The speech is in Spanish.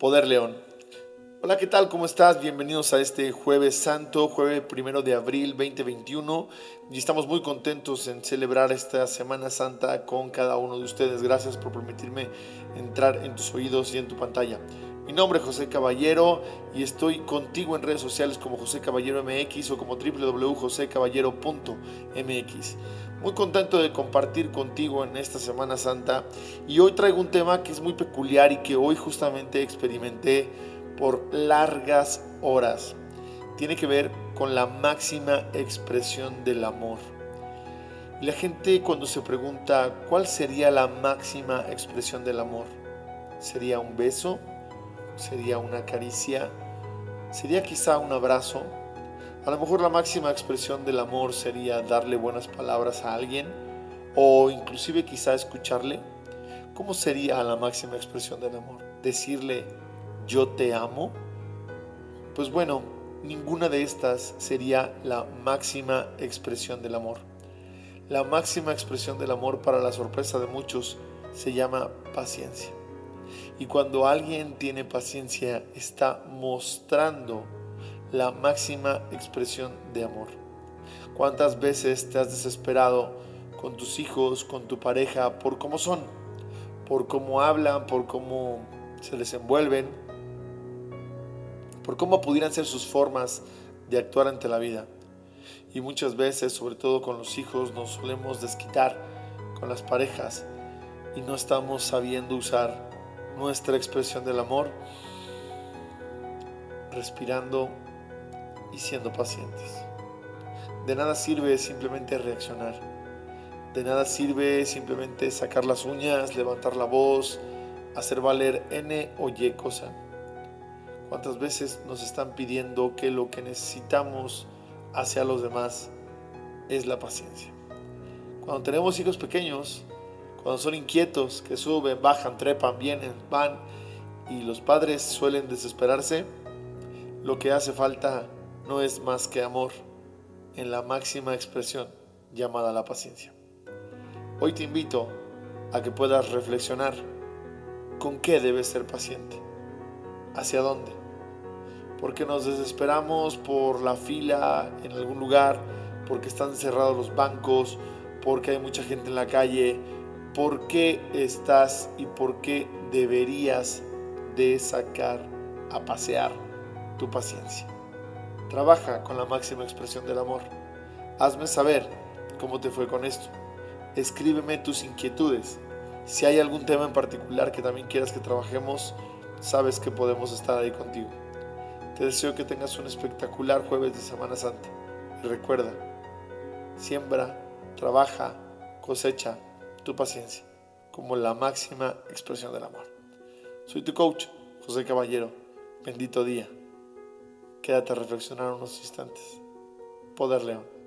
Poder León. Hola, ¿qué tal? ¿Cómo estás? Bienvenidos a este jueves santo, jueves primero de abril 2021. Y estamos muy contentos en celebrar esta Semana Santa con cada uno de ustedes. Gracias por permitirme entrar en tus oídos y en tu pantalla. Mi nombre es José Caballero y estoy contigo en redes sociales como José Caballero MX o como www.josecaballero.mx. Muy contento de compartir contigo en esta Semana Santa y hoy traigo un tema que es muy peculiar y que hoy justamente experimenté por largas horas. Tiene que ver con la máxima expresión del amor. Y la gente cuando se pregunta cuál sería la máxima expresión del amor, ¿sería un beso? ¿Sería una caricia? ¿Sería quizá un abrazo? A lo mejor la máxima expresión del amor sería darle buenas palabras a alguien o inclusive quizá escucharle. ¿Cómo sería la máxima expresión del amor? Decirle yo te amo. Pues bueno, ninguna de estas sería la máxima expresión del amor. La máxima expresión del amor para la sorpresa de muchos se llama paciencia. Y cuando alguien tiene paciencia está mostrando la máxima expresión de amor. ¿Cuántas veces te has desesperado con tus hijos, con tu pareja, por cómo son, por cómo hablan, por cómo se desenvuelven, por cómo pudieran ser sus formas de actuar ante la vida? Y muchas veces, sobre todo con los hijos, nos solemos desquitar con las parejas y no estamos sabiendo usar nuestra expresión del amor, respirando y siendo pacientes. De nada sirve simplemente reaccionar. De nada sirve simplemente sacar las uñas, levantar la voz, hacer valer N o Y cosa. ¿Cuántas veces nos están pidiendo que lo que necesitamos hacia los demás es la paciencia? Cuando tenemos hijos pequeños, cuando son inquietos, que suben, bajan, trepan, vienen, van, y los padres suelen desesperarse, lo que hace falta no es más que amor en la máxima expresión llamada la paciencia. Hoy te invito a que puedas reflexionar con qué debes ser paciente, hacia dónde, porque nos desesperamos por la fila en algún lugar, porque están cerrados los bancos, porque hay mucha gente en la calle, por qué estás y por qué deberías de sacar a pasear tu paciencia. Trabaja con la máxima expresión del amor. Hazme saber cómo te fue con esto. Escríbeme tus inquietudes. Si hay algún tema en particular que también quieras que trabajemos, sabes que podemos estar ahí contigo. Te deseo que tengas un espectacular jueves de Semana Santa. Y recuerda, siembra, trabaja, cosecha tu paciencia como la máxima expresión del amor. Soy tu coach, José Caballero. Bendito día. Quédate a reflexionar unos instantes. Poder León.